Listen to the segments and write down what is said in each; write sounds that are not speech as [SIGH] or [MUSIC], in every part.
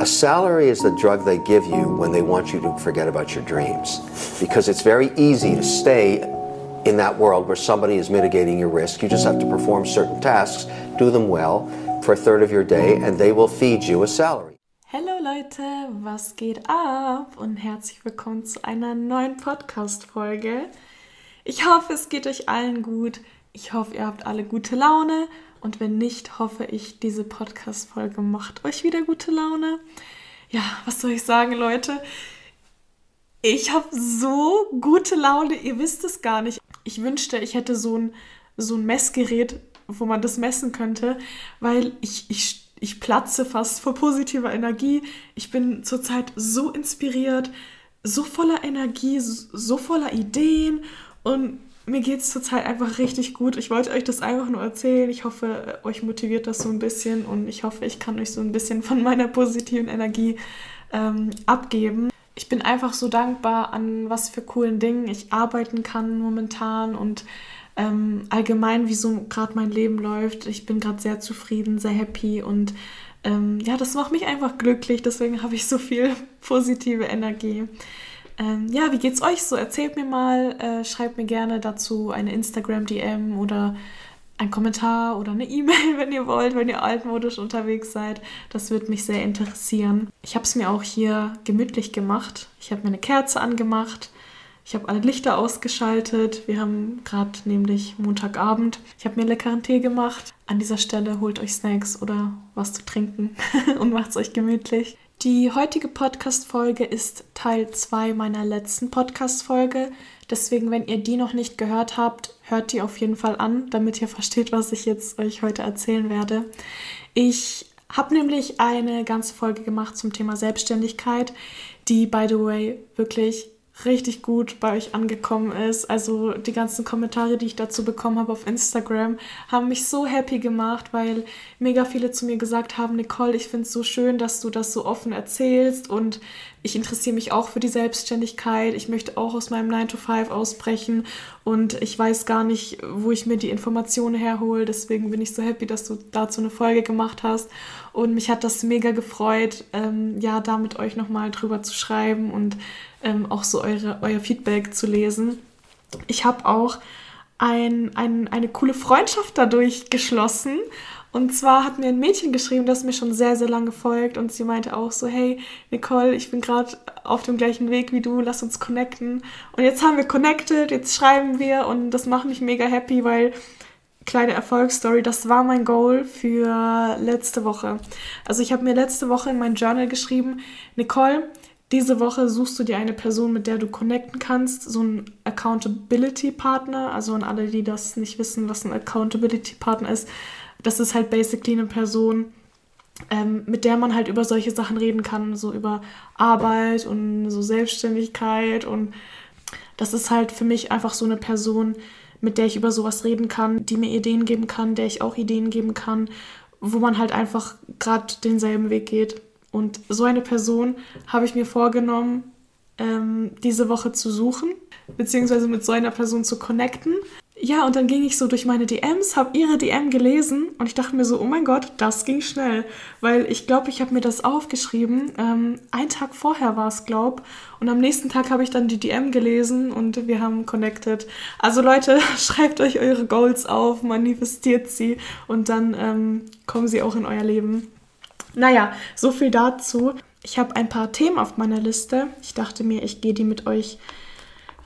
A salary is the drug they give you when they want you to forget about your dreams. Because it's very easy to stay in that world where somebody is mitigating your risk. You just have to perform certain tasks, do them well for a third of your day, and they will feed you a salary. Hallo Leute, was geht ab? Und herzlich willkommen zu einer neuen Podcast-Folge. Ich hoffe, es geht euch allen gut. Ich hoffe, ihr habt alle gute Laune und wenn nicht, hoffe ich, diese Podcast-Folge macht euch wieder gute Laune. Ja, was soll ich sagen, Leute? Ich habe so gute Laune, ihr wisst es gar nicht. Ich wünschte, ich hätte so ein, so ein Messgerät, wo man das messen könnte, weil ich, ich, ich platze fast vor positiver Energie. Ich bin zurzeit so inspiriert, so voller Energie, so voller Ideen und mir geht es zurzeit einfach richtig gut. Ich wollte euch das einfach nur erzählen. Ich hoffe, euch motiviert das so ein bisschen und ich hoffe, ich kann euch so ein bisschen von meiner positiven Energie ähm, abgeben. Ich bin einfach so dankbar an was für coolen Dingen ich arbeiten kann momentan und ähm, allgemein, wie so gerade mein Leben läuft. Ich bin gerade sehr zufrieden, sehr happy und ähm, ja, das macht mich einfach glücklich. Deswegen habe ich so viel [LAUGHS] positive Energie. Ähm, ja, wie geht's euch so? Erzählt mir mal, äh, schreibt mir gerne dazu eine Instagram-DM oder ein Kommentar oder eine [LAUGHS] E-Mail, wenn ihr wollt, wenn ihr altmodisch unterwegs seid. Das würde mich sehr interessieren. Ich habe es mir auch hier gemütlich gemacht. Ich habe mir eine Kerze angemacht. Ich habe alle Lichter ausgeschaltet. Wir haben gerade nämlich Montagabend. Ich habe mir leckeren Tee gemacht. An dieser Stelle holt euch Snacks oder was zu trinken [LAUGHS] und macht es euch gemütlich. Die heutige Podcast-Folge ist Teil 2 meiner letzten Podcast-Folge. Deswegen, wenn ihr die noch nicht gehört habt, hört die auf jeden Fall an, damit ihr versteht, was ich jetzt euch heute erzählen werde. Ich habe nämlich eine ganze Folge gemacht zum Thema Selbstständigkeit, die, by the way, wirklich richtig gut bei euch angekommen ist. Also die ganzen Kommentare, die ich dazu bekommen habe auf Instagram, haben mich so happy gemacht, weil mega viele zu mir gesagt haben, Nicole, ich finde es so schön, dass du das so offen erzählst und ich interessiere mich auch für die Selbstständigkeit. Ich möchte auch aus meinem 9 to 5 ausbrechen und ich weiß gar nicht, wo ich mir die Informationen herhole. Deswegen bin ich so happy, dass du dazu eine Folge gemacht hast. Und mich hat das mega gefreut, ähm, ja, da mit euch nochmal drüber zu schreiben und ähm, auch so eure, euer Feedback zu lesen. Ich habe auch ein, ein, eine coole Freundschaft dadurch geschlossen. Und zwar hat mir ein Mädchen geschrieben, das mir schon sehr, sehr lange folgt. Und sie meinte auch so, hey Nicole, ich bin gerade auf dem gleichen Weg wie du, lass uns connecten. Und jetzt haben wir connected, jetzt schreiben wir und das macht mich mega happy, weil kleine Erfolgsstory, das war mein Goal für letzte Woche. Also ich habe mir letzte Woche in mein Journal geschrieben, Nicole, diese Woche suchst du dir eine Person, mit der du connecten kannst, so ein Accountability-Partner. Also an alle, die das nicht wissen, was ein Accountability-Partner ist, das ist halt basically eine Person, ähm, mit der man halt über solche Sachen reden kann, so über Arbeit und so Selbstständigkeit. Und das ist halt für mich einfach so eine Person, mit der ich über sowas reden kann, die mir Ideen geben kann, der ich auch Ideen geben kann, wo man halt einfach gerade denselben Weg geht. Und so eine Person habe ich mir vorgenommen, ähm, diese Woche zu suchen, beziehungsweise mit so einer Person zu connecten. Ja, und dann ging ich so durch meine DMs, habe ihre DM gelesen und ich dachte mir so, oh mein Gott, das ging schnell. Weil ich glaube, ich habe mir das aufgeschrieben. Ähm, einen Tag vorher war es, glaube Und am nächsten Tag habe ich dann die DM gelesen und wir haben connected. Also Leute, [LAUGHS] schreibt euch eure Goals auf, manifestiert sie und dann ähm, kommen sie auch in euer Leben. Naja, so viel dazu. Ich habe ein paar Themen auf meiner Liste. Ich dachte mir, ich gehe die mit euch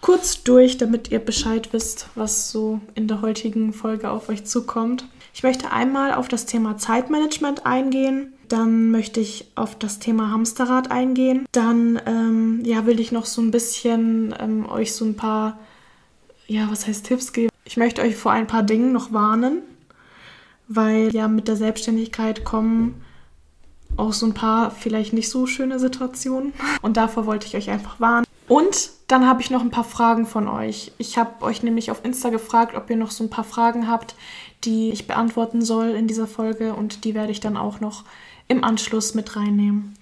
kurz durch, damit ihr Bescheid wisst, was so in der heutigen Folge auf euch zukommt. Ich möchte einmal auf das Thema Zeitmanagement eingehen. Dann möchte ich auf das Thema Hamsterrad eingehen. Dann ähm, ja, will ich noch so ein bisschen ähm, euch so ein paar, ja, was heißt Tipps geben. Ich möchte euch vor ein paar Dingen noch warnen, weil ja mit der Selbstständigkeit kommen auch so ein paar vielleicht nicht so schöne Situationen. Und davor wollte ich euch einfach warnen. Und dann habe ich noch ein paar Fragen von euch. Ich habe euch nämlich auf Insta gefragt, ob ihr noch so ein paar Fragen habt, die ich beantworten soll in dieser Folge. Und die werde ich dann auch noch im Anschluss mit reinnehmen.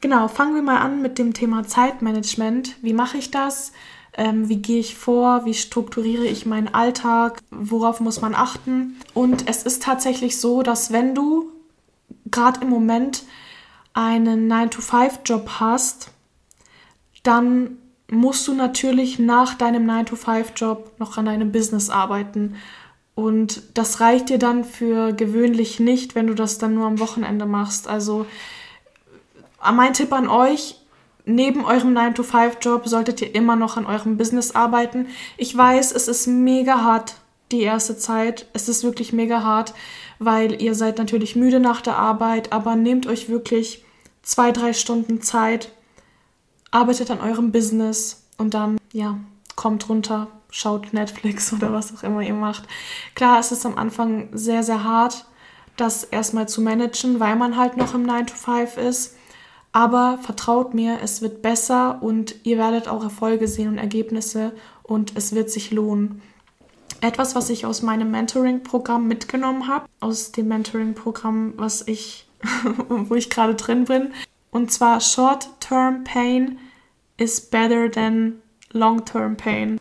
Genau, fangen wir mal an mit dem Thema Zeitmanagement. Wie mache ich das? Ähm, wie gehe ich vor? Wie strukturiere ich meinen Alltag? Worauf muss man achten? Und es ist tatsächlich so, dass wenn du gerade im Moment einen 9-to-5-Job hast, dann musst du natürlich nach deinem 9-to-5-Job noch an deinem Business arbeiten. Und das reicht dir dann für gewöhnlich nicht, wenn du das dann nur am Wochenende machst. Also mein Tipp an euch, neben eurem 9-to-5-Job solltet ihr immer noch an eurem Business arbeiten. Ich weiß, es ist mega hart die erste Zeit. Es ist wirklich mega hart, weil ihr seid natürlich müde nach der Arbeit, aber nehmt euch wirklich zwei, drei Stunden Zeit, arbeitet an eurem Business und dann, ja, kommt runter, schaut Netflix [LAUGHS] oder was auch immer ihr macht. Klar, es ist am Anfang sehr, sehr hart, das erstmal zu managen, weil man halt noch im 9 to 5 ist. Aber vertraut mir, es wird besser und ihr werdet auch Erfolge sehen und Ergebnisse und es wird sich lohnen. Etwas, was ich aus meinem Mentoring-Programm mitgenommen habe, aus dem Mentoring-Programm, was ich, [LAUGHS] wo ich gerade drin bin, und zwar Short-Term Pain is better than Long-Term Pain.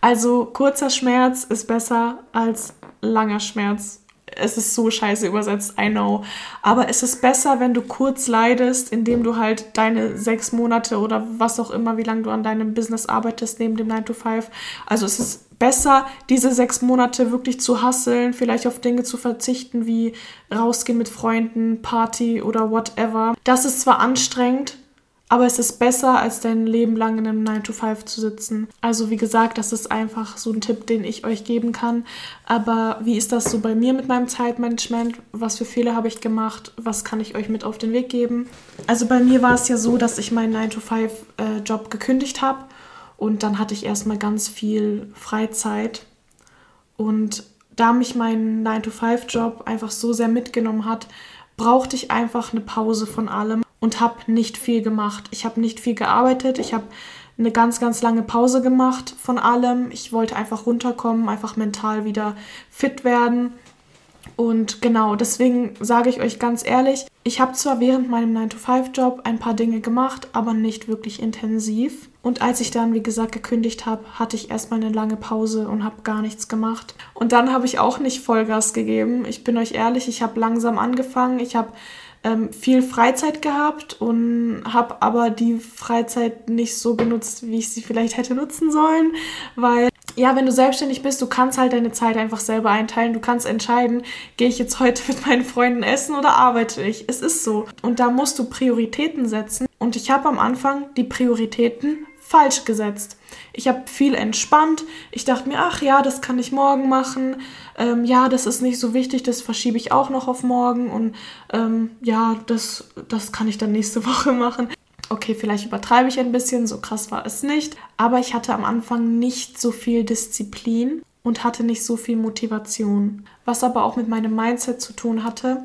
Also kurzer Schmerz ist besser als langer Schmerz. Es ist so scheiße übersetzt, I know. Aber es ist besser, wenn du kurz leidest, indem du halt deine sechs Monate oder was auch immer, wie lange du an deinem Business arbeitest, neben dem 9 to 5. Also es ist besser, diese sechs Monate wirklich zu hasseln, vielleicht auf Dinge zu verzichten, wie rausgehen mit Freunden, Party oder whatever. Das ist zwar anstrengend, aber es ist besser, als dein Leben lang in einem 9 to 5 zu sitzen. Also wie gesagt, das ist einfach so ein Tipp, den ich euch geben kann. Aber wie ist das so bei mir mit meinem Zeitmanagement? Was für Fehler habe ich gemacht? Was kann ich euch mit auf den Weg geben? Also bei mir war es ja so, dass ich meinen 9 to 5 äh, gekündigt habe und dann hatte ich erstmal ganz viel Freizeit. Und da mich mein 9 to 5 Job einfach so sehr mitgenommen hat, brauchte ich einfach eine Pause von allem und habe nicht viel gemacht. Ich habe nicht viel gearbeitet. Ich habe eine ganz, ganz lange Pause gemacht von allem. Ich wollte einfach runterkommen, einfach mental wieder fit werden. Und genau, deswegen sage ich euch ganz ehrlich, ich habe zwar während meinem 9-to-5-Job ein paar Dinge gemacht, aber nicht wirklich intensiv. Und als ich dann, wie gesagt, gekündigt habe, hatte ich erstmal eine lange Pause und habe gar nichts gemacht. Und dann habe ich auch nicht Vollgas gegeben. Ich bin euch ehrlich, ich habe langsam angefangen. Ich habe ähm, viel Freizeit gehabt und habe aber die Freizeit nicht so genutzt, wie ich sie vielleicht hätte nutzen sollen, weil ja, wenn du selbstständig bist, du kannst halt deine Zeit einfach selber einteilen. Du kannst entscheiden, gehe ich jetzt heute [LAUGHS] mit meinen Freunden essen oder arbeite ich. Es ist so. Und da musst du Prioritäten setzen. Und ich habe am Anfang die Prioritäten falsch gesetzt. Ich habe viel entspannt. Ich dachte mir, ach ja, das kann ich morgen machen. Ähm, ja, das ist nicht so wichtig, das verschiebe ich auch noch auf morgen. Und ähm, ja, das, das kann ich dann nächste [LAUGHS] Woche machen. Okay, vielleicht übertreibe ich ein bisschen, so krass war es nicht. Aber ich hatte am Anfang nicht so viel Disziplin und hatte nicht so viel Motivation. Was aber auch mit meinem Mindset zu tun hatte,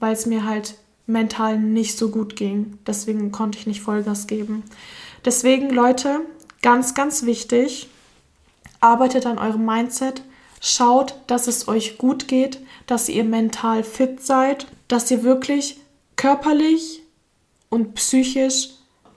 weil es mir halt mental nicht so gut ging. Deswegen konnte ich nicht Vollgas geben. Deswegen, Leute, ganz, ganz wichtig, arbeitet an eurem Mindset, schaut, dass es euch gut geht, dass ihr mental fit seid, dass ihr wirklich körperlich und psychisch,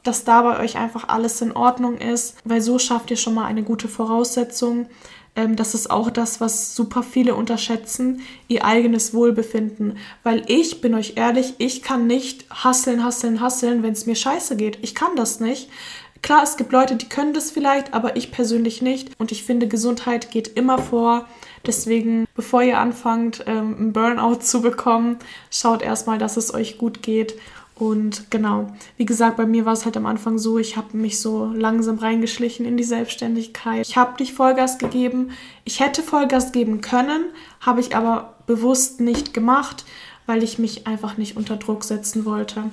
dass da bei euch einfach alles in Ordnung ist, weil so schafft ihr schon mal eine gute Voraussetzung. Ähm, das ist auch das, was super viele unterschätzen, ihr eigenes Wohlbefinden. Weil ich, bin euch ehrlich, ich kann nicht hasseln, hasseln, hasseln, wenn es mir scheiße geht. Ich kann das nicht. Klar, es gibt Leute, die können das vielleicht, aber ich persönlich nicht. Und ich finde, Gesundheit geht immer vor. Deswegen, bevor ihr anfangt, ähm, einen Burnout zu bekommen, schaut erstmal, dass es euch gut geht. Und genau, wie gesagt, bei mir war es halt am Anfang so, ich habe mich so langsam reingeschlichen in die Selbstständigkeit. Ich habe nicht Vollgas gegeben. Ich hätte Vollgas geben können, habe ich aber bewusst nicht gemacht, weil ich mich einfach nicht unter Druck setzen wollte.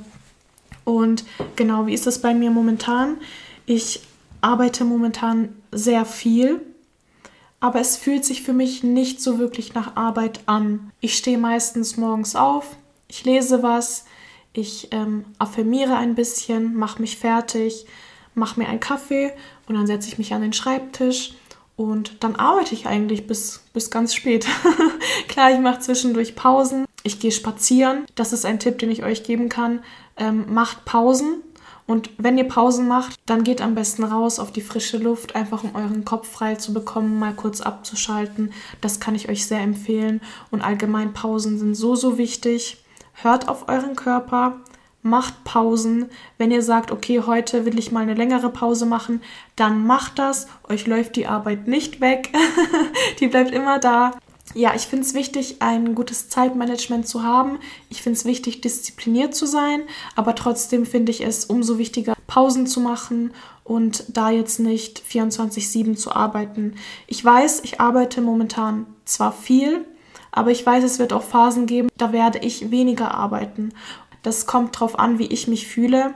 Und genau, wie ist es bei mir momentan? Ich arbeite momentan sehr viel, aber es fühlt sich für mich nicht so wirklich nach Arbeit an. Ich stehe meistens morgens auf, ich lese was, ich ähm, affirmiere ein bisschen, mache mich fertig, mache mir einen Kaffee und dann setze ich mich an den Schreibtisch und dann arbeite ich eigentlich bis, bis ganz spät. [LAUGHS] Klar, ich mache zwischendurch Pausen, ich gehe spazieren. Das ist ein Tipp, den ich euch geben kann. Ähm, macht Pausen. Und wenn ihr Pausen macht, dann geht am besten raus auf die frische Luft, einfach um euren Kopf frei zu bekommen, mal kurz abzuschalten. Das kann ich euch sehr empfehlen. Und allgemein Pausen sind so, so wichtig. Hört auf euren Körper, macht Pausen. Wenn ihr sagt, okay, heute will ich mal eine längere Pause machen, dann macht das. Euch läuft die Arbeit nicht weg. [LAUGHS] die bleibt immer da. Ja, ich finde es wichtig, ein gutes Zeitmanagement zu haben. Ich finde es wichtig, diszipliniert zu sein, aber trotzdem finde ich es umso wichtiger, Pausen zu machen und da jetzt nicht 24-7 zu arbeiten. Ich weiß, ich arbeite momentan zwar viel, aber ich weiß, es wird auch Phasen geben, da werde ich weniger arbeiten. Das kommt darauf an, wie ich mich fühle.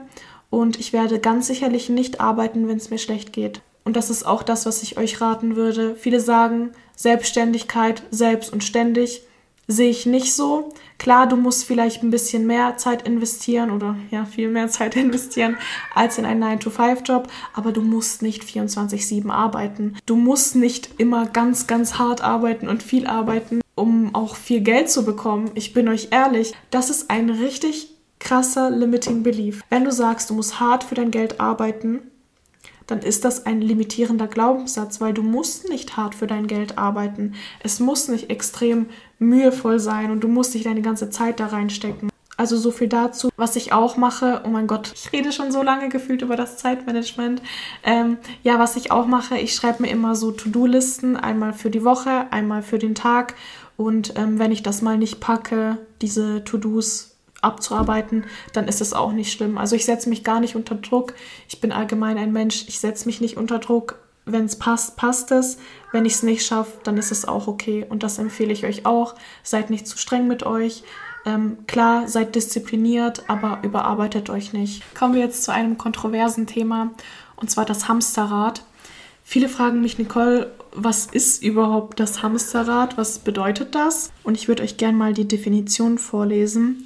Und ich werde ganz sicherlich nicht arbeiten, wenn es mir schlecht geht. Und das ist auch das, was ich euch raten würde. Viele sagen, Selbstständigkeit, selbst und ständig, sehe ich nicht so. Klar, du musst vielleicht ein bisschen mehr Zeit investieren oder ja, viel mehr [LAUGHS] Zeit investieren als in einen 9-to-5-Job, aber du musst nicht 24-7 arbeiten. Du musst nicht immer ganz, ganz hart arbeiten und viel arbeiten, um auch viel Geld zu bekommen. Ich bin euch ehrlich, das ist ein richtig krasser Limiting Belief. Wenn du sagst, du musst hart für dein Geld arbeiten, dann ist das ein limitierender Glaubenssatz, weil du musst nicht hart für dein Geld arbeiten. Es muss nicht extrem mühevoll sein und du musst nicht deine ganze Zeit da reinstecken. Also so viel dazu. Was ich auch mache, oh mein Gott, ich rede schon so lange gefühlt über das Zeitmanagement. Ähm, ja, was ich auch mache, ich schreibe mir immer so To-Do-Listen, einmal für die Woche, einmal für den Tag. Und ähm, wenn ich das mal nicht packe, diese To-Dos abzuarbeiten, dann ist es auch nicht schlimm. Also ich setze mich gar nicht unter Druck. Ich bin allgemein ein Mensch, ich setze mich nicht unter Druck. Wenn es passt, passt es. Wenn ich es nicht schaffe, dann ist es auch okay. Und das empfehle ich euch auch. Seid nicht zu streng mit euch. Ähm, klar, seid diszipliniert, aber überarbeitet euch nicht. Kommen wir jetzt zu einem kontroversen Thema, und zwar das Hamsterrad. Viele fragen mich, Nicole, was ist überhaupt das Hamsterrad? Was bedeutet das? Und ich würde euch gerne mal die Definition vorlesen.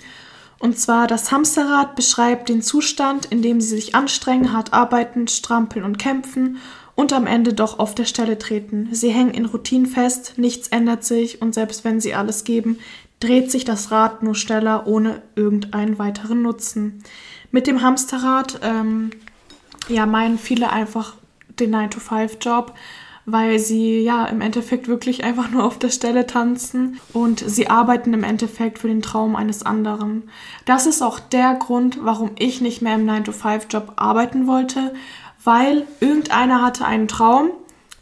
Und zwar, das Hamsterrad beschreibt den Zustand, in dem sie sich anstrengen, hart arbeiten, strampeln und kämpfen und am Ende doch auf der Stelle treten. Sie hängen in Routinen fest, nichts ändert sich und selbst wenn sie alles geben, dreht sich das Rad nur schneller ohne irgendeinen weiteren Nutzen. Mit dem Hamsterrad ähm, ja, meinen viele einfach den 9-to-5-Job, weil sie ja im Endeffekt wirklich einfach nur auf der Stelle tanzen und sie arbeiten im Endeffekt für den Traum eines anderen. Das ist auch der Grund, warum ich nicht mehr im 9-to-5-Job arbeiten wollte, weil irgendeiner hatte einen Traum.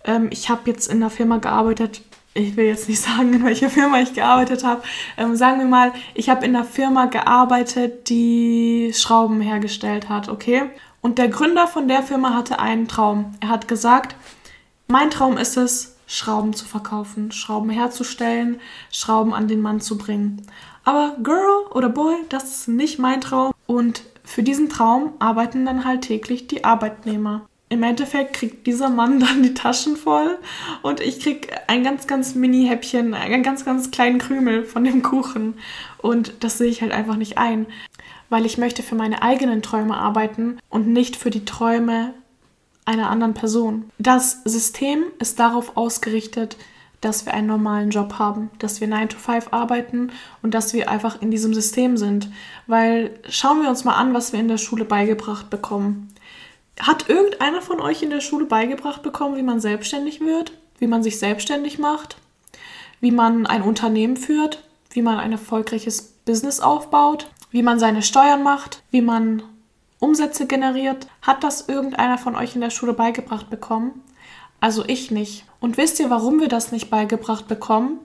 Ähm, ich habe jetzt in der Firma gearbeitet, ich will jetzt nicht [LAUGHS] sagen, in welcher Firma ich gearbeitet habe. Ähm, sagen wir mal, ich habe in der Firma gearbeitet, die Schrauben hergestellt hat, okay? Und der Gründer von der Firma hatte einen Traum. Er hat gesagt, mein Traum ist es, Schrauben zu verkaufen, Schrauben herzustellen, Schrauben an den Mann zu bringen. Aber Girl oder Boy, das ist nicht mein Traum. Und für diesen Traum arbeiten dann halt täglich die Arbeitnehmer. Im Endeffekt kriegt dieser Mann [LAUGHS] dann die Taschen voll und ich krieg ein ganz, ganz Mini-Häppchen, einen ganz, ganz kleinen Krümel von dem Kuchen. Und das sehe ich halt einfach nicht ein, weil ich möchte für meine eigenen Träume arbeiten und nicht für die Träume einer anderen Person. Das System ist darauf ausgerichtet, dass wir einen normalen Job haben, dass wir 9 to 5 arbeiten und dass wir einfach in diesem System sind. Weil schauen wir uns mal an, was wir in der Schule beigebracht bekommen. Hat irgendeiner von euch in der Schule beigebracht bekommen, wie man selbstständig wird, wie man sich selbstständig macht, wie man ein Unternehmen führt, wie man ein erfolgreiches Business aufbaut, wie man seine Steuern macht, wie man Umsätze generiert. Hat das irgendeiner von euch in der Schule beigebracht bekommen? Also ich nicht. Und wisst ihr, warum wir das nicht beigebracht bekommen?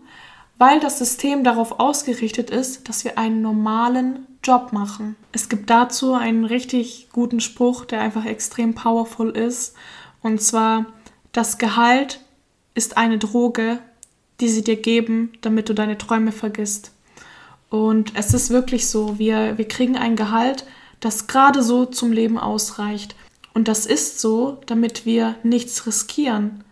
Weil das System darauf ausgerichtet ist, dass wir einen normalen Job machen. Es gibt dazu einen richtig guten Spruch, der einfach extrem powerful ist. Und zwar, das Gehalt ist eine Droge, die sie dir geben, damit du deine Träume vergisst. Und es ist wirklich so, wir, wir kriegen ein Gehalt, das gerade so zum Leben ausreicht. Und das ist so, damit wir nichts riskieren.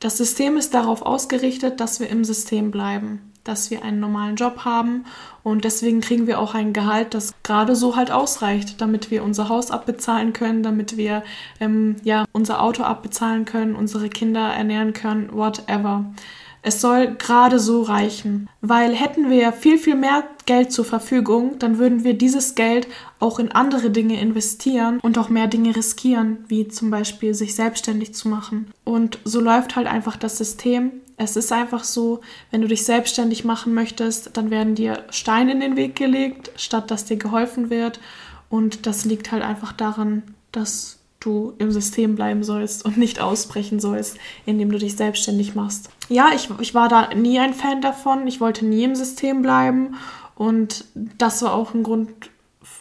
Das System ist darauf ausgerichtet, dass wir im System bleiben, dass wir einen normalen Job haben und deswegen kriegen wir auch ein Gehalt, das gerade so halt ausreicht, damit wir unser Haus abbezahlen können, damit wir ähm, ja unser Auto abbezahlen können, unsere Kinder ernähren können, whatever. Es soll gerade so reichen, weil hätten wir viel, viel mehr Geld zur Verfügung, dann würden wir dieses Geld auch in andere Dinge investieren und auch mehr Dinge riskieren, wie zum Beispiel sich selbstständig zu machen. Und so läuft halt einfach das System. Es ist einfach so, wenn du dich selbstständig machen möchtest, dann werden dir Steine in den Weg gelegt, statt dass dir geholfen wird. Und das liegt halt einfach daran, dass du im System bleiben sollst und nicht ausbrechen sollst, indem du dich selbstständig machst. Ja, ich, ich war da nie ein Fan davon. Ich wollte nie im System bleiben. Und das war auch ein Grund,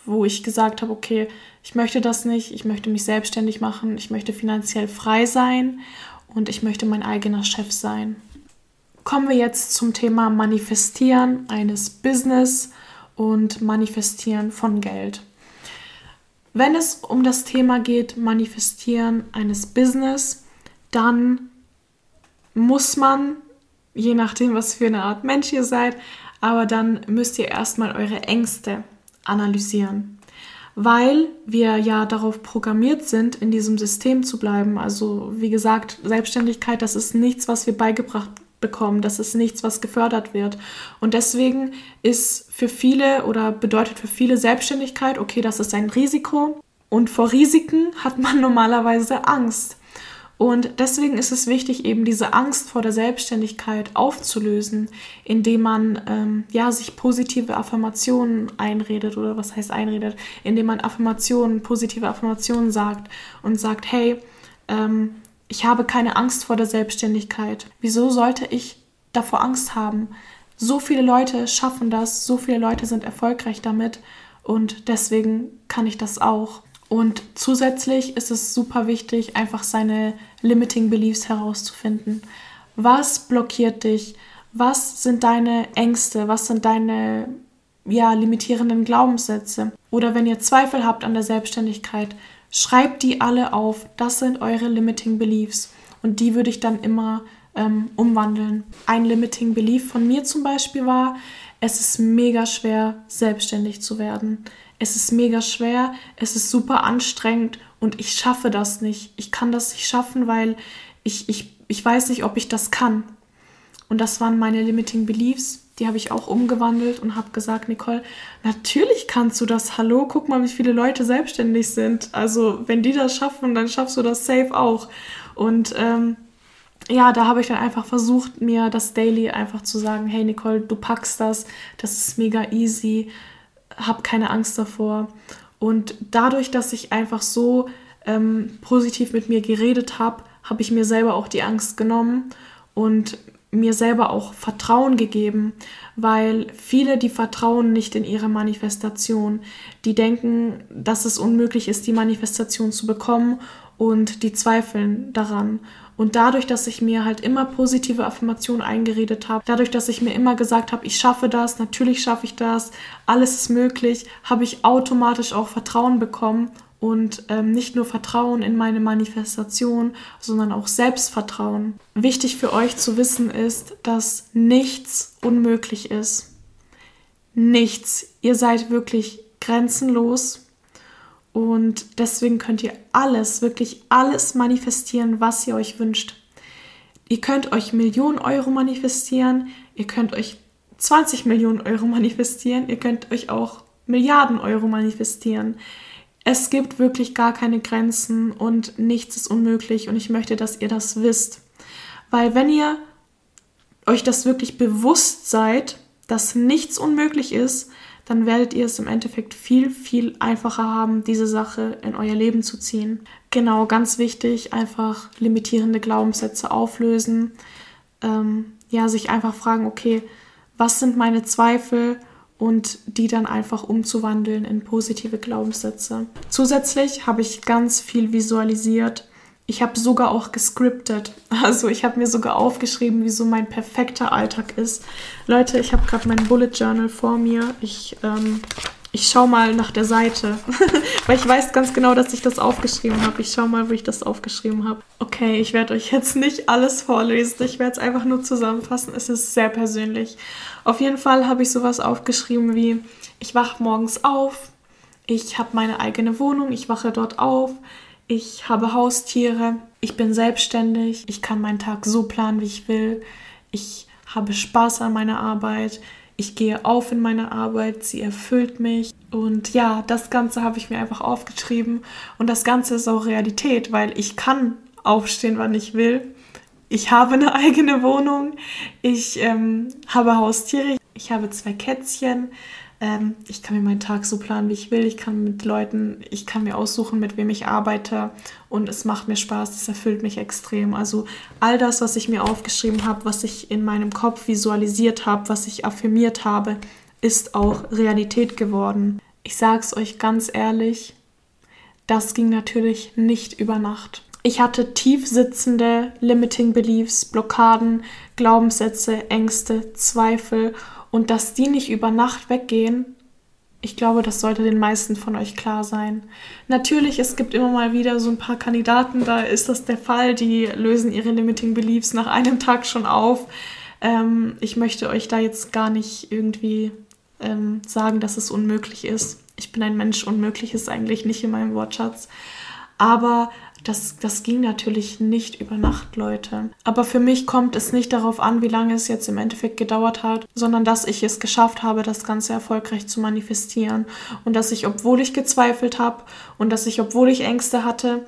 wo ich gesagt habe, okay, ich möchte das nicht, ich möchte mich selbstständig machen, ich möchte finanziell frei sein und ich möchte mein eigener Chef sein. Kommen wir jetzt zum Thema Manifestieren eines Business und Manifestieren von Geld. Wenn es um das Thema geht, Manifestieren eines Business, dann muss man, je nachdem, was für eine Art Mensch ihr seid, aber dann müsst ihr erstmal eure Ängste analysieren. Weil wir ja darauf programmiert sind, in diesem System zu bleiben. Also wie gesagt, Selbstständigkeit, das ist nichts, was wir beigebracht bekommen. Das ist nichts, was gefördert wird. Und deswegen ist für viele oder bedeutet für viele Selbstständigkeit, okay, das ist ein Risiko. Und vor Risiken hat man [LAUGHS] normalerweise Angst. Und deswegen ist es wichtig, eben diese Angst vor der Selbstständigkeit aufzulösen, indem man ähm, ja sich positive Affirmationen einredet oder was heißt einredet, indem man Affirmationen, positive Affirmationen sagt und sagt, hey, ähm, ich habe keine Angst vor der Selbstständigkeit. Wieso sollte ich davor Angst haben? So viele Leute schaffen das, so viele Leute sind erfolgreich damit und deswegen kann ich das auch. Und zusätzlich ist es super wichtig, einfach seine limiting beliefs herauszufinden. Was blockiert dich? Was sind deine Ängste? Was sind deine ja, limitierenden Glaubenssätze? Oder wenn ihr Zweifel habt an der Selbstständigkeit, Schreibt die alle auf. Das sind eure Limiting Beliefs. Und die würde ich dann immer ähm, umwandeln. Ein Limiting Belief von mir zum Beispiel war, es ist mega schwer, selbstständig zu werden. Es ist mega schwer, es ist super anstrengend und ich schaffe das nicht. Ich kann das nicht schaffen, weil ich, ich, ich weiß nicht, ob ich das kann. Und das waren meine Limiting Beliefs die habe ich auch umgewandelt und habe gesagt, Nicole, natürlich kannst du das. Hallo, guck mal, wie viele Leute selbstständig sind. Also wenn die das schaffen, dann schaffst du das safe auch. Und ähm, ja, da habe ich dann einfach versucht, mir das Daily einfach zu sagen, hey Nicole, du packst das, das ist mega easy, hab keine Angst davor. Und dadurch, dass ich einfach so ähm, positiv mit mir geredet habe, habe ich mir selber auch die Angst genommen und mir selber auch Vertrauen gegeben, weil viele, die vertrauen nicht in ihre Manifestation, die denken, dass es unmöglich ist, die Manifestation zu bekommen und die zweifeln daran. Und dadurch, dass ich mir halt immer positive Affirmationen eingeredet habe, dadurch, dass ich mir immer gesagt habe, ich schaffe das, natürlich schaffe ich das, alles ist möglich, habe ich automatisch auch Vertrauen bekommen und ähm, nicht nur Vertrauen in meine Manifestation, sondern auch Selbstvertrauen. Wichtig für euch zu wissen ist, dass nichts unmöglich ist. Nichts. Ihr seid wirklich grenzenlos und deswegen könnt ihr alles, wirklich alles manifestieren, was ihr euch wünscht. Ihr könnt euch Millionen Euro manifestieren, ihr könnt euch 20 Millionen Euro manifestieren, ihr könnt euch auch Milliarden Euro manifestieren. Es gibt wirklich gar keine Grenzen und nichts ist unmöglich und ich möchte, dass ihr das wisst. Weil wenn ihr euch das wirklich bewusst seid, dass nichts unmöglich ist, dann werdet ihr es im Endeffekt viel, viel einfacher haben, diese Sache in euer Leben zu ziehen. Genau, ganz wichtig, einfach limitierende Glaubenssätze auflösen. Ähm, ja, sich einfach fragen, okay, was sind meine Zweifel? Und die dann einfach umzuwandeln in positive Glaubenssätze. Zusätzlich habe ich ganz viel visualisiert. Ich habe sogar auch gescriptet. [LAUGHS] Also ich habe mir sogar aufgeschrieben, wie so mein perfekter Alltag ist. Leute, ich habe gerade mein Bullet Journal vor mir. Ich, ähm, ich schaue mal nach der Seite, [LAUGHS] weil ich weiß ganz genau, dass ich das aufgeschrieben habe. Ich schaue mal, wo ich das aufgeschrieben habe. Okay, ich werde euch jetzt nicht alles vorlesen. Ich werde es einfach nur zusammenfassen. Es ist sehr persönlich. Auf jeden Fall habe ich sowas aufgeschrieben wie, ich wache morgens auf, ich habe meine eigene Wohnung, ich wache dort auf, ich habe Haustiere, ich bin selbstständig, ich kann meinen Tag so planen, wie ich will, ich habe Spaß an meiner Arbeit, ich gehe auf in meine Arbeit, sie erfüllt mich. Und ja, das Ganze habe ich mir einfach aufgeschrieben. Und das Ganze ist auch Realität, weil ich kann aufstehen, wann ich will ich habe eine [LAUGHS] eigene Wohnung, ich ähm, habe Haustiere, ich habe zwei Kätzchen, Ähm, ich kann mir meinen Tag so planen, wie ich will. Ich kann mit Leuten, ich kann mir aussuchen, mit wem ich arbeite. Und es macht mir Spaß, es erfüllt mich extrem. Also all das, was ich mir aufgeschrieben habe, was ich in meinem Kopf visualisiert habe, was ich affirmiert habe, ist auch Realität geworden. Ich sage es euch ganz ehrlich, das ging natürlich nicht über Nacht. Ich hatte tief sitzende Limiting Beliefs, Blockaden, Glaubenssätze, Ängste, Zweifel und dass die nicht über Nacht weggehen, ich glaube, das sollte den meisten von euch klar sein. Natürlich, es gibt immer mal wieder so ein paar Kandidaten, da ist das der Fall, die lösen ihre Limiting Beliefs nach einem Tag schon auf. Ähm, ich möchte euch da jetzt gar nicht irgendwie ähm, sagen, dass es unmöglich ist. Ich bin ein Mensch, unmöglich ist eigentlich nicht in meinem Wortschatz. Aber das, das ging natürlich nicht über Nacht, Leute. Aber für mich kommt es nicht darauf an, wie lange es jetzt im Endeffekt gedauert hat, sondern dass ich es geschafft habe, das Ganze erfolgreich zu manifestieren. Und dass ich, obwohl ich gezweifelt habe und dass ich, obwohl ich Ängste hatte,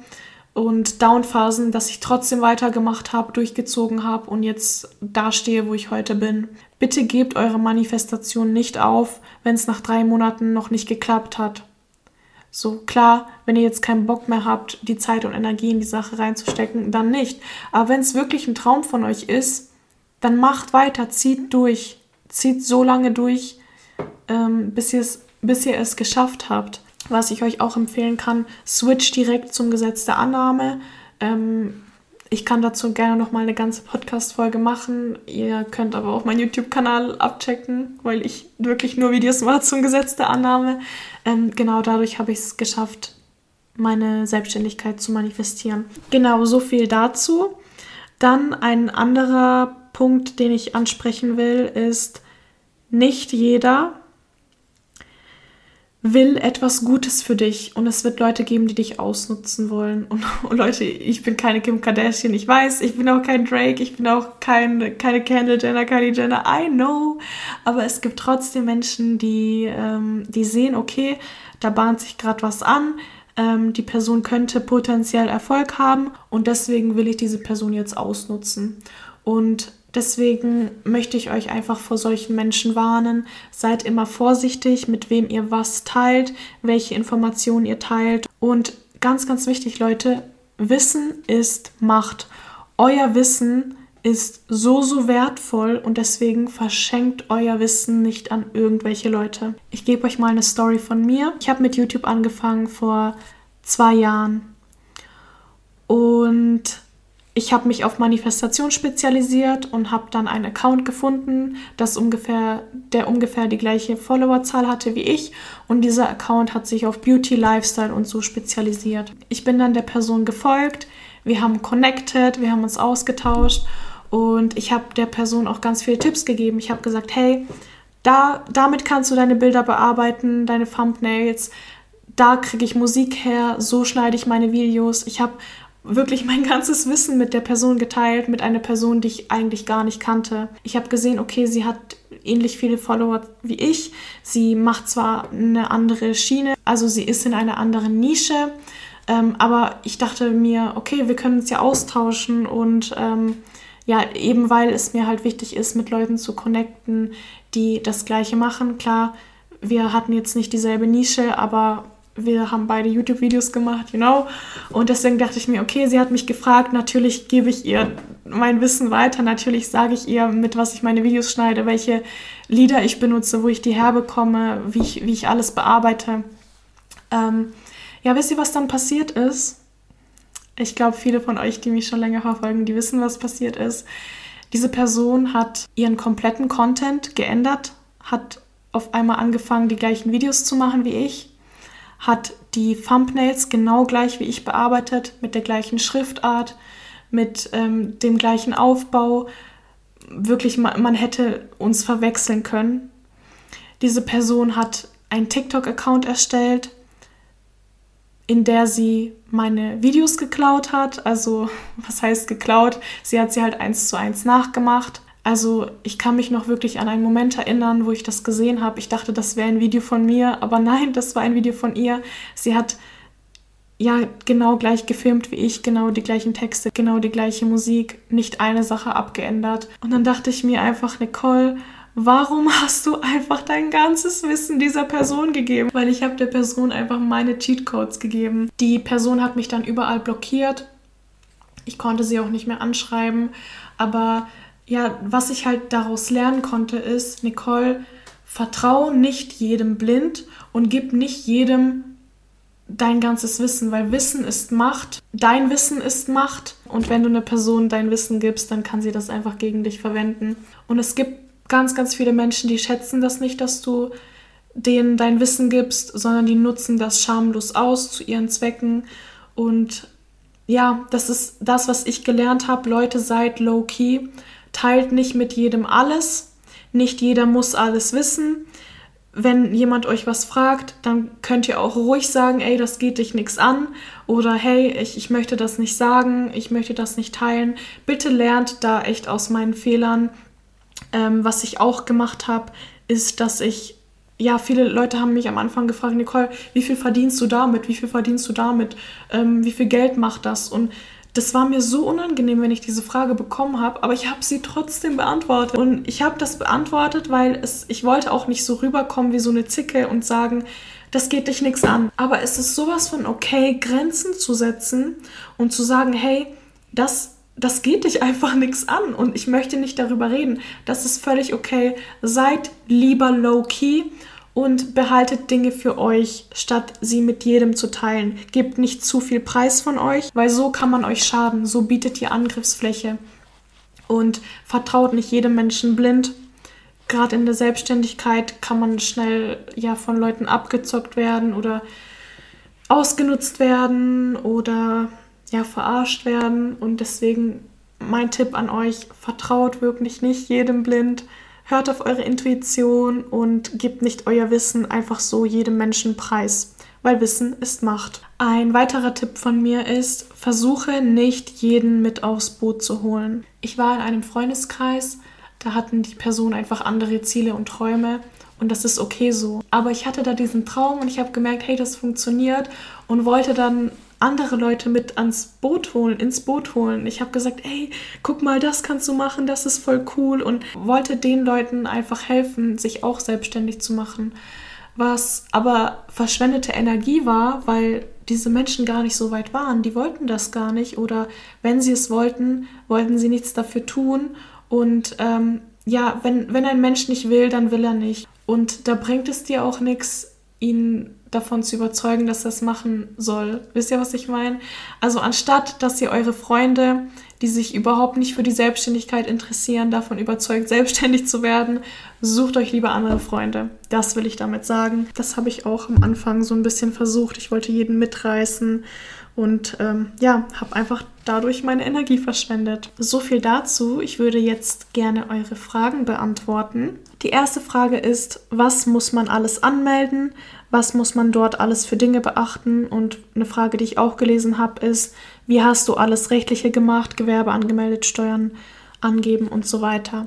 und Downphasen, dass ich trotzdem weitergemacht habe, durchgezogen habe und jetzt dastehe, wo ich heute bin. Bitte gebt eure Manifestation nicht auf, wenn es nach drei Monaten noch nicht geklappt hat. So klar, wenn ihr jetzt keinen Bock mehr habt, die Zeit und Energie in die Sache reinzustecken, dann nicht. Aber wenn es wirklich ein Traum von euch ist, dann macht weiter, zieht durch, zieht so lange durch, ähm, bis, bis ihr es geschafft habt. Was ich euch auch empfehlen kann, switch direkt zum Gesetz der Annahme. Ähm, ich kann dazu gerne noch mal eine ganze Podcast-Folge machen. Ihr könnt aber auch meinen YouTube-Kanal abchecken, weil ich wirklich nur Videos mache zum Gesetz der Annahme. Ähm, genau dadurch habe ich es geschafft, meine Selbstständigkeit zu manifestieren. Genau, so viel dazu. Dann ein anderer Punkt, den ich ansprechen will, ist, nicht jeder will etwas Gutes für dich und es wird Leute geben, die dich ausnutzen wollen. Und, [LAUGHS] und, Leute, ich bin keine Kim Kardashian, ich weiß, ich bin auch kein Drake, ich bin auch kein, keine Kendall Jenner, Kylie Jenner, I know. Aber es gibt trotzdem Menschen, die, ähm, die sehen, okay, da bahnt sich gerade was an, ähm, die Person könnte potenziell Erfolg haben und deswegen will ich diese Person jetzt ausnutzen. Und Deswegen möchte ich euch einfach vor solchen Menschen warnen. Seid immer vorsichtig, mit wem ihr was teilt, welche Informationen ihr teilt. Und ganz, ganz wichtig, Leute, Wissen ist Macht. Euer Wissen ist so, so wertvoll und deswegen verschenkt euer Wissen nicht an irgendwelche Leute. Ich gebe euch mal eine Story von mir. Ich habe mit YouTube angefangen vor zwei Jahren und ich habe mich auf Manifestation spezialisiert und habe dann einen Account gefunden, das ungefähr, der ungefähr die gleiche Followerzahl hatte wie ich. Und dieser Account hat sich auf Beauty, Lifestyle und so spezialisiert. Ich bin dann der Person gefolgt, wir haben connected, wir haben uns ausgetauscht und ich habe der Person auch ganz viele Tipps gegeben. Ich habe gesagt, hey, da, damit kannst du deine Bilder bearbeiten, deine Thumbnails. Da kriege ich Musik her, so schneide ich meine Videos. Ich habe wirklich mein ganzes Wissen mit der Person geteilt, mit einer Person, die ich eigentlich gar nicht kannte. Ich habe gesehen, okay, sie hat ähnlich viele Follower wie ich. Sie macht zwar eine andere Schiene, also sie ist in einer anderen Nische, ähm, aber ich dachte mir, okay, wir können uns ja austauschen und ähm, ja, eben weil es mir halt wichtig ist, mit Leuten zu connecten, die das Gleiche machen. Klar, wir hatten jetzt nicht dieselbe Nische, aber wir haben beide YouTube-Videos gemacht, you know. Und deswegen dachte ich mir, okay, sie hat mich gefragt, natürlich gebe ich ihr mein Wissen weiter, natürlich sage ich ihr, mit was ich meine Videos schneide, welche Lieder ich benutze, wo ich die herbekomme, wie ich, wie ich alles bearbeite. Ähm, ja, wisst ihr, was dann passiert ist? Ich glaube, viele von euch, die mich schon länger verfolgen, die wissen, was passiert ist. Diese Person hat ihren kompletten Content geändert, hat auf einmal angefangen, die gleichen Videos zu machen wie ich hat die Thumbnails genau gleich wie ich bearbeitet, mit der gleichen Schriftart, mit ähm, dem gleichen Aufbau. Wirklich, man, man hätte uns verwechseln können. Diese Person hat einen TikTok-Account erstellt, in der sie meine Videos geklaut hat. Also, [LAUGHS] was heißt geklaut? Sie hat sie halt eins zu eins nachgemacht. Also ich kann mich noch wirklich an einen Moment erinnern, wo ich das gesehen habe. Ich dachte, das wäre ein Video von mir, aber [LAUGHS] nein, das war ein Video von ihr. Sie hat ja genau gleich gefilmt wie ich, genau die gleichen Texte, genau die gleiche Musik, nicht eine Sache abgeändert. Und dann dachte ich mir einfach, Nicole, warum [LAUGHS] hast du einfach dein ganzes Wissen dieser Person gegeben? Weil ich habe der Person einfach meine Cheatcodes gegeben. Die Person hat mich dann überall blockiert. Ich konnte sie auch nicht mehr anschreiben. Aber ja, was ich halt daraus lernen konnte, ist, Nicole, vertrau nicht jedem blind und gib nicht jedem dein ganzes Wissen, weil Wissen ist Macht. Dein Wissen ist Macht. Und wenn du einer Person dein Wissen gibst, dann kann sie das einfach gegen dich verwenden. Und es gibt ganz, ganz viele Menschen, die schätzen das nicht, dass du denen dein Wissen gibst, sondern die nutzen das schamlos aus zu ihren Zwecken. Und ja, das ist das, was ich gelernt habe. Leute, seid low-key. Teilt nicht mit jedem alles. Nicht jeder muss alles wissen wenn jemand euch was fragt, dann könnt ihr auch ruhig sagen, ey, das geht dich nichts an oder hey, ich, ich möchte das nicht sagen, ich möchte das nicht teilen. Bitte lernt da echt aus meinen Fehlern. Ähm, was ich auch gemacht habe, ist, dass ich, ja, viele Leute haben mich am Anfang gefragt, Nicole, wie viel verdienst du damit? Wie viel verdienst du damit? Ähm, wie viel Geld macht das? Und das war mir so unangenehm, wenn ich diese Frage bekommen habe, aber ich habe sie trotzdem beantwortet. Und ich habe das beantwortet, weil es, ich wollte auch nicht so rüberkommen wie so eine Zicke und sagen, das geht dich nichts an. Aber es ist sowas von okay, Grenzen zu setzen und zu sagen, hey, das, das geht dich einfach [LAUGHS] nichts an und ich möchte nicht darüber reden. Das ist völlig okay. Seid lieber low-key und behaltet Dinge für euch, statt sie mit jedem zu teilen. Gebt nicht zu viel Preis von euch, weil so kann man euch schaden. So bietet ihr Angriffsfläche. Und vertraut nicht jedem Menschen blind. Gerade in der Selbstständigkeit kann man schnell ja von Leuten abgezockt werden oder ausgenutzt werden oder ja verarscht werden. Und deswegen mein Tipp an euch: Vertraut wirklich nicht jedem blind Hört auf eure Intuition und gebt nicht euer Wissen einfach so jedem Menschen preis, weil Wissen ist Macht. Ein weiterer Tipp von mir ist, versuche nicht jeden mit aufs Boot zu holen. Ich war in einem Freundeskreis, da hatten die Personen einfach andere Ziele und Träume und das ist okay so. Aber ich hatte da diesen Traum und ich habe gemerkt, hey, das funktioniert und wollte dann andere Leute mit ans Boot holen, ins Boot holen. Ich habe gesagt, ey, guck mal, das kannst du machen, das ist voll cool und wollte den Leuten einfach helfen, sich auch selbstständig zu machen. Was aber verschwendete Energie war, weil diese Menschen gar nicht so weit waren. Die wollten das gar nicht oder wenn sie es wollten, wollten sie nichts dafür tun. Und ähm, ja, wenn, wenn ein Mensch nicht will, dann will er nicht. Und da bringt es dir auch nichts, ihn davon zu überzeugen, dass es machen soll. Wisst ihr, was ich meine? Also anstatt, dass ihr eure Freunde, die sich überhaupt nicht für die Selbstständigkeit interessieren, davon überzeugt, selbstständig zu werden, sucht euch lieber andere Freunde. Das will ich damit sagen. Das habe ich auch am Anfang so ein bisschen versucht. Ich wollte jeden mitreißen und ähm, ja, habe einfach dadurch meine Energie verschwendet. So viel dazu. Ich würde jetzt gerne eure Fragen beantworten. Die erste Frage ist, was muss man alles anmelden? Was muss man dort alles für Dinge beachten? Und eine Frage, die ich auch gelesen habe, ist, wie hast du alles Rechtliche gemacht, Gewerbe angemeldet, Steuern angeben und so weiter.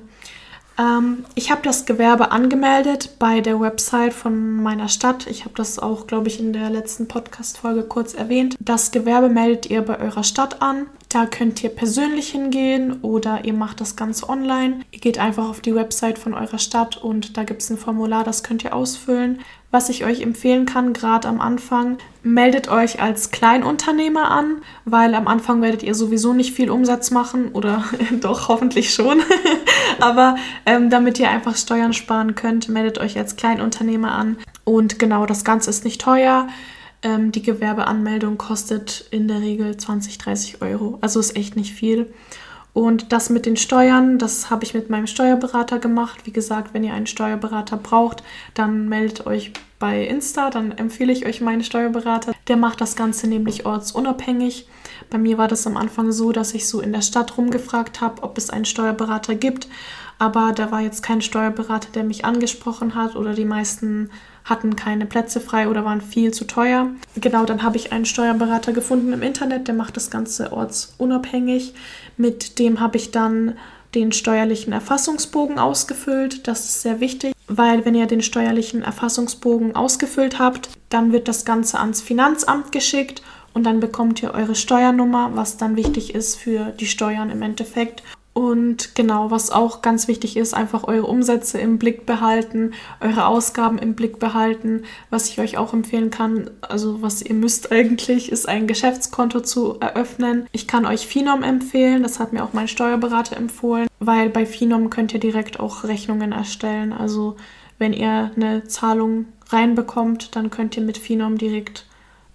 Ähm, ich habe das Gewerbe angemeldet bei der Website von meiner Stadt. Ich habe das auch, glaube ich, in der letzten Podcast-Folge kurz erwähnt. Das Gewerbe meldet ihr bei eurer Stadt an. Da könnt ihr persönlich hingehen oder ihr macht das Ganze online. Ihr geht einfach auf die Website von eurer Stadt und da gibt es ein Formular, das könnt ihr ausfüllen. Was ich euch empfehlen kann, gerade am Anfang, meldet euch als Kleinunternehmer an, weil am Anfang werdet ihr sowieso nicht viel Umsatz machen oder [LAUGHS] doch hoffentlich schon. [LAUGHS] Aber ähm, damit ihr einfach Steuern sparen könnt, meldet euch als Kleinunternehmer an. Und genau, das Ganze ist nicht teuer. Ähm, die Gewerbeanmeldung kostet in der Regel 20, 30 Euro. Also ist echt nicht viel. Und das mit den Steuern, das habe ich mit meinem Steuerberater gemacht. Wie gesagt, wenn ihr einen Steuerberater braucht, dann meldet euch bei Insta, dann empfehle ich euch meinen Steuerberater. Der macht das Ganze nämlich ortsunabhängig. Bei mir war das am Anfang so, dass ich so in der Stadt rumgefragt habe, ob es einen Steuerberater gibt. Aber da war jetzt kein Steuerberater, der mich angesprochen hat oder die meisten hatten keine Plätze frei oder waren viel zu teuer. Genau, dann habe ich einen Steuerberater gefunden im Internet, der macht das Ganze ortsunabhängig. Mit dem habe ich dann den steuerlichen Erfassungsbogen ausgefüllt. Das ist sehr wichtig, weil wenn ihr den steuerlichen Erfassungsbogen ausgefüllt habt, dann wird das Ganze ans Finanzamt geschickt und dann bekommt ihr eure Steuernummer, was dann wichtig ist für die Steuern im Endeffekt. Und genau, was auch ganz wichtig ist, einfach eure Umsätze im Blick behalten, eure Ausgaben im Blick behalten. Was ich euch auch empfehlen kann, also was ihr müsst [LAUGHS] eigentlich, ist ein Geschäftskonto zu eröffnen. Ich kann euch Finom empfehlen, das hat mir auch mein Steuerberater empfohlen, weil bei Finom könnt ihr direkt auch Rechnungen erstellen. Also wenn ihr eine Zahlung reinbekommt, dann könnt ihr mit Finom direkt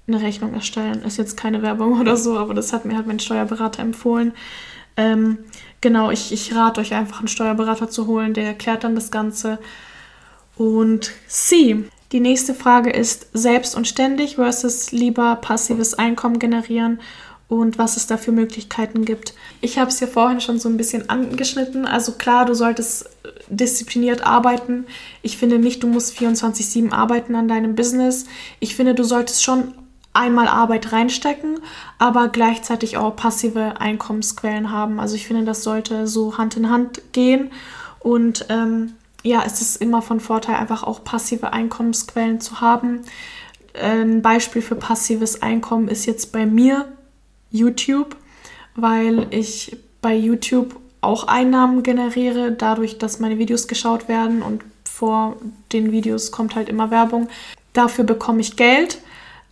eine Rechnung erstellen. Ist jetzt keine Werbung [LAUGHS] oder so, aber das hat mir halt mein Steuerberater empfohlen. Ähm, genau, ich, ich rate euch einfach einen Steuerberater zu holen, der erklärt dann das Ganze. Und sie. Die nächste Frage ist selbst und ständig versus lieber passives Einkommen generieren und was es da für Möglichkeiten gibt. Ich habe es ja vorhin schon so ein bisschen angeschnitten. Also klar, du solltest diszipliniert arbeiten. Ich finde nicht, du musst 24/7 arbeiten an deinem Business. Ich finde, du solltest schon einmal Arbeit reinstecken, aber gleichzeitig auch passive Einkommensquellen haben. Also ich finde, das sollte so Hand in Hand gehen. Und ähm, ja, es ist immer von Vorteil, einfach auch passive Einkommensquellen zu haben. Ein Beispiel für passives Einkommen ist jetzt bei mir YouTube, weil ich bei YouTube auch Einnahmen generiere, dadurch, dass meine Videos geschaut werden und vor den Videos kommt halt immer Werbung. Dafür bekomme ich Geld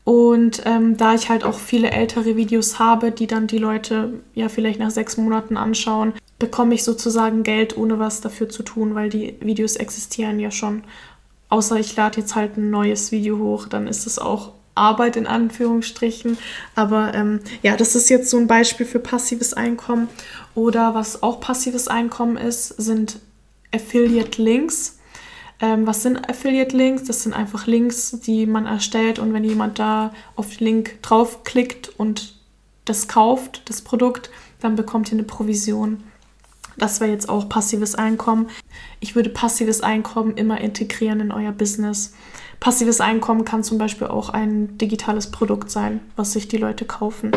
und ähm, da ich halt auch viele ältere Videos habe, die dann die Leute ja vielleicht nach sechs Monaten anschauen, bekomme ich sozusagen Geld, ohne was dafür zu tun, weil die Videos existieren ja schon. Außer ich lade jetzt halt ein neues Video hoch, dann ist es auch Arbeit in Anführungsstrichen. Aber ähm, ja, das ist jetzt so ein Beispiel für passives Einkommen. Oder was auch passives Einkommen ist, sind Affiliate-Links. Ähm, was sind Affiliate-Links? Das sind einfach Links, die man erstellt und wenn jemand da auf den Link draufklickt und das kauft, das Produkt, dann bekommt ihr eine Provision. Das wäre jetzt auch passives Einkommen. Ich würde passives Einkommen immer integrieren in euer Business. Passives Einkommen kann zum Beispiel auch ein digitales Produkt sein, was sich die Leute kaufen.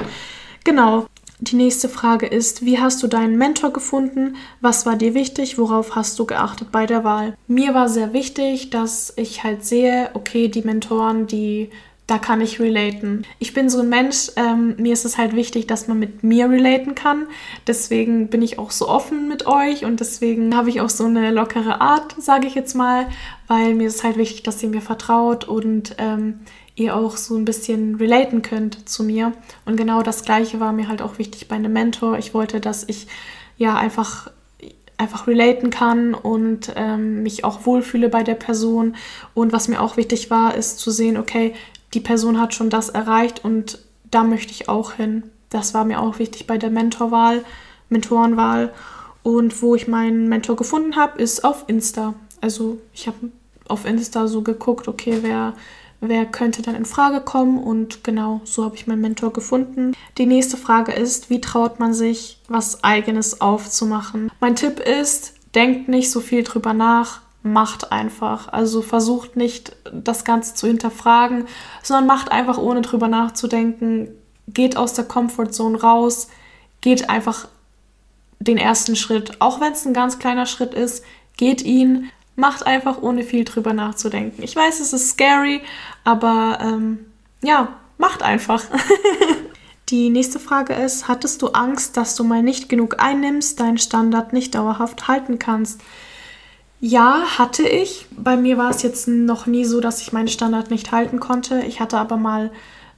Genau. Die nächste Frage ist, wie hast du deinen Mentor gefunden? Was war dir wichtig? Worauf hast du geachtet bei der Wahl? Mir war sehr wichtig, dass ich halt sehe, okay, die Mentoren, die da kann ich relaten. Ich bin so ein Mensch, ähm, mir ist es halt wichtig, dass man mit mir relaten kann. Deswegen bin ich auch so offen mit euch und deswegen habe ich auch so eine lockere Art, sage ich jetzt mal, weil mir ist halt wichtig, dass ihr mir vertraut und ähm, ihr auch so ein bisschen relaten könnt zu mir. Und genau das Gleiche war mir halt auch wichtig bei einem Mentor. Ich wollte, dass ich ja einfach einfach relaten kann und ähm, mich auch wohlfühle bei der Person. Und was mir auch wichtig war, ist zu sehen, okay, die Person hat schon das erreicht und da möchte ich auch hin. Das war mir auch wichtig bei der Mentorwahl, Mentorenwahl. Und wo ich meinen Mentor gefunden habe, ist auf Insta. Also ich habe auf Insta so geguckt, okay, wer, wer könnte dann in Frage kommen und genau so habe ich meinen Mentor gefunden. Die nächste Frage ist, wie traut man sich, was eigenes aufzumachen? Mein Tipp ist, denkt nicht so viel drüber nach, macht einfach. Also versucht nicht das Ganze zu hinterfragen, sondern macht einfach ohne drüber nachzudenken. Geht aus der Comfortzone raus, geht einfach den ersten Schritt, auch wenn es ein ganz kleiner Schritt ist, geht ihn, macht einfach ohne viel drüber nachzudenken. Ich weiß, es ist scary, aber ähm, ja, macht einfach. [LAUGHS] Die nächste Frage ist, hattest du Angst, dass du mal nicht genug einnimmst, deinen Standard nicht dauerhaft halten kannst? Ja, hatte ich. Bei mir war es jetzt noch nie so, dass ich meinen Standard nicht halten konnte. Ich hatte aber mal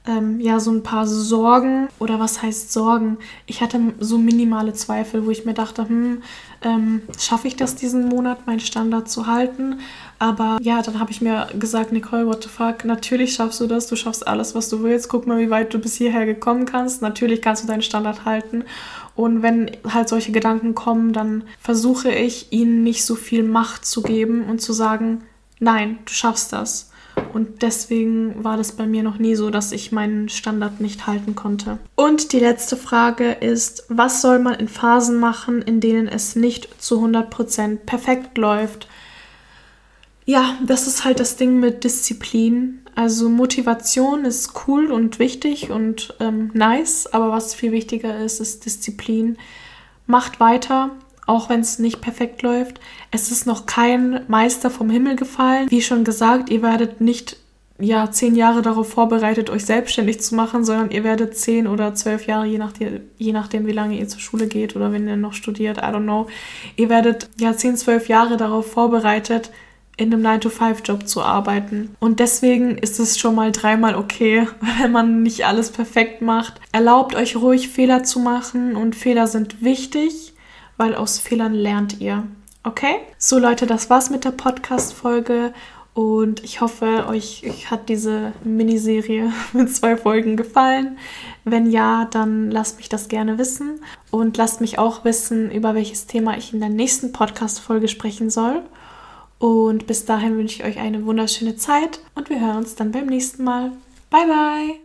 ähm, ja so ein paar Sorgen oder was heißt Sorgen? Ich hatte so minimale Zweifel, wo ich mir dachte, hm, ähm, schaffe ich das diesen Monat, meinen Standard zu halten? Aber ja, dann habe ich mir gesagt, Nicole, what the fuck, natürlich schaffst du das, du schaffst alles, was du willst. Guck mal, wie weit du bis hierher gekommen kannst. Natürlich kannst du deinen Standard halten. Und wenn halt solche Gedanken kommen, dann versuche ich ihnen nicht so viel Macht zu geben und zu sagen, nein, du schaffst das. Und deswegen war das bei mir noch nie so, dass ich meinen Standard nicht halten konnte. Und die letzte Frage ist, was soll man in Phasen machen, in denen es nicht zu 100% perfekt läuft? Ja, das ist halt das Ding mit Disziplin. Also Motivation ist cool und wichtig und ähm, nice, aber was viel wichtiger ist, ist Disziplin. Macht weiter, auch wenn es nicht perfekt läuft. Es ist noch kein Meister vom Himmel gefallen. Wie schon gesagt, ihr werdet nicht ja zehn Jahre darauf vorbereitet, euch selbstständig zu machen, sondern ihr werdet zehn oder zwölf Jahre, je nachdem, je nachdem, wie lange ihr zur Schule geht oder wenn ihr noch studiert, I don't know, ihr werdet ja zehn, zwölf Jahre darauf vorbereitet, in einem 9-to-5-Job zu arbeiten. Und deswegen ist es schon mal dreimal okay, [LAUGHS] wenn man nicht alles perfekt macht. Erlaubt euch ruhig Fehler zu machen und Fehler sind wichtig, weil aus Fehlern lernt ihr. Okay? So Leute, das war's mit der Podcast-Folge und ich hoffe, euch hat diese Miniserie [LAUGHS] mit zwei Folgen gefallen. Wenn ja, dann lasst mich das gerne wissen und lasst mich auch wissen, über welches Thema ich in der nächsten Podcast-Folge sprechen soll. Und bis dahin wünsche ich euch eine wunderschöne Zeit und wir hören uns dann beim nächsten Mal. Bye, bye!